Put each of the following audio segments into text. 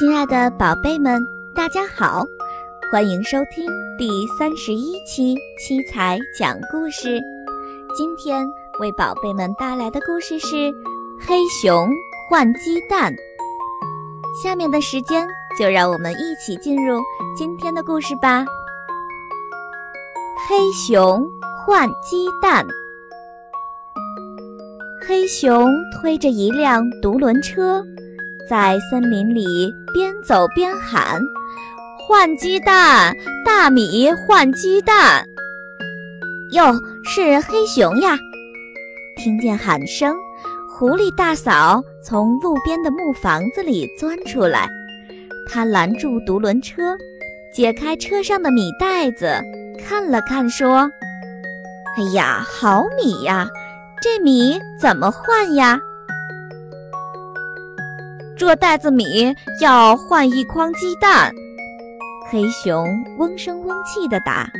亲爱的宝贝们，大家好，欢迎收听第三十一期七彩讲故事。今天为宝贝们带来的故事是《黑熊换鸡蛋》。下面的时间就让我们一起进入今天的故事吧。黑熊换鸡蛋。黑熊推着一辆独轮车。在森林里边走边喊：“换鸡蛋，大米换鸡蛋。”哟，是黑熊呀！听见喊声，狐狸大嫂从路边的木房子里钻出来，她拦住独轮车，解开车上的米袋子，看了看，说：“哎呀，好米呀！这米怎么换呀？”这袋子米要换一筐鸡蛋，黑熊嗡声嗡气地答：“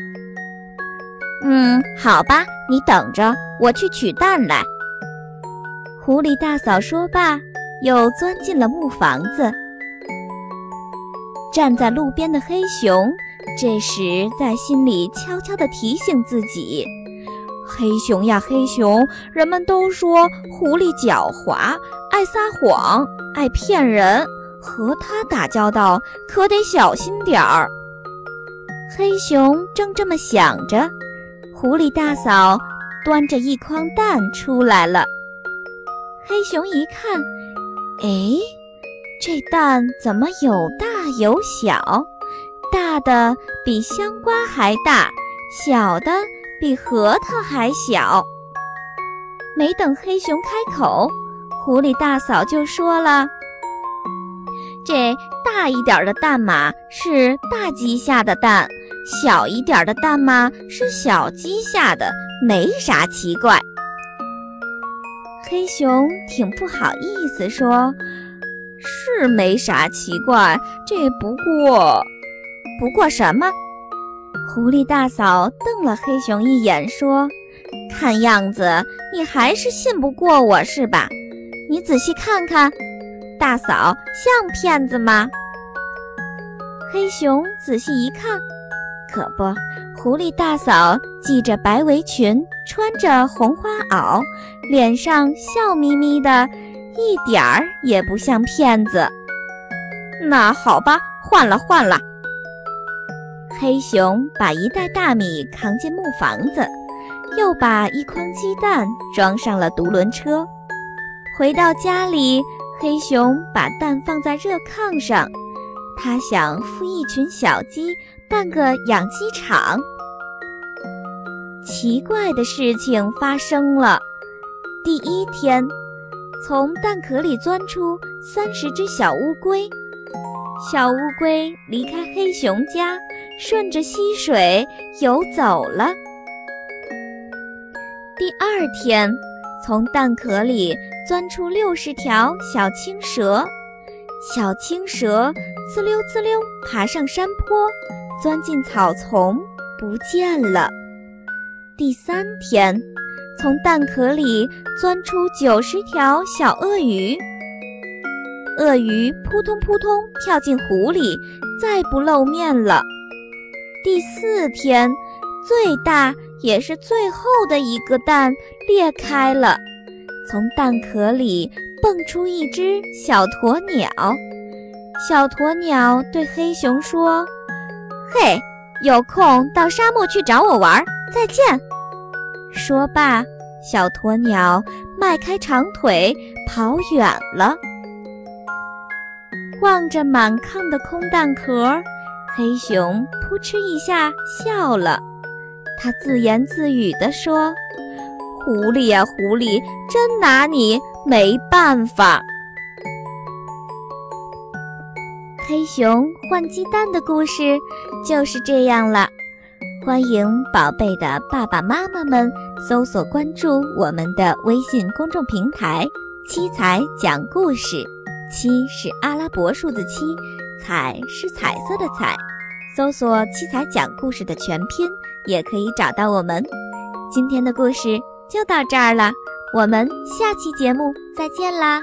嗯，好吧，你等着，我去取蛋来。”狐狸大嫂说罢，又钻进了木房子。站在路边的黑熊这时在心里悄悄地提醒自己：“黑熊呀，黑熊，人们都说狐狸狡猾，爱撒谎。”爱骗人，和它打交道可得小心点儿。黑熊正这么想着，狐狸大嫂端着一筐蛋出来了。黑熊一看，哎，这蛋怎么有大有小？大的比香瓜还大，小的比核桃还小。没等黑熊开口。狐狸大嫂就说了：“这大一点的蛋嘛，是大鸡下的蛋；小一点的蛋嘛，是小鸡下的，没啥奇怪。”黑熊挺不好意思说：“是没啥奇怪，这不过……不过什么？”狐狸大嫂瞪了黑熊一眼，说：“看样子你还是信不过我是吧？”你仔细看看，大嫂像骗子吗？黑熊仔细一看，可不，狐狸大嫂系着白围裙，穿着红花袄，脸上笑眯眯的，一点儿也不像骗子。那好吧，换了换了。黑熊把一袋大米扛进木房子，又把一筐鸡蛋装上了独轮车。回到家里，黑熊把蛋放在热炕上，他想孵一群小鸡，办个养鸡场。奇怪的事情发生了。第一天，从蛋壳里钻出三十只小乌龟，小乌龟离开黑熊家，顺着溪水游走了。第二天。从蛋壳里钻出六十条小青蛇，小青蛇滋溜滋溜爬上山坡，钻进草丛不见了。第三天，从蛋壳里钻出九十条小鳄鱼，鳄鱼扑通扑通跳进湖里，再不露面了。第四天，最大。也是最后的一个蛋裂开了，从蛋壳里蹦出一只小鸵鸟。小鸵鸟对黑熊说：“嘿，有空到沙漠去找我玩，再见。”说罢，小鸵鸟迈开长腿跑远了。望着满炕的空蛋壳，黑熊扑哧一下笑了。他自言自语地说：“狐狸呀，狐狸，真拿你没办法。”黑熊换鸡蛋的故事就是这样了。欢迎宝贝的爸爸妈妈们搜索关注我们的微信公众平台“七彩讲故事”，七是阿拉伯数字七，彩是彩色的彩。搜索“七彩讲故事”的全拼。也可以找到我们。今天的故事就到这儿了，我们下期节目再见啦！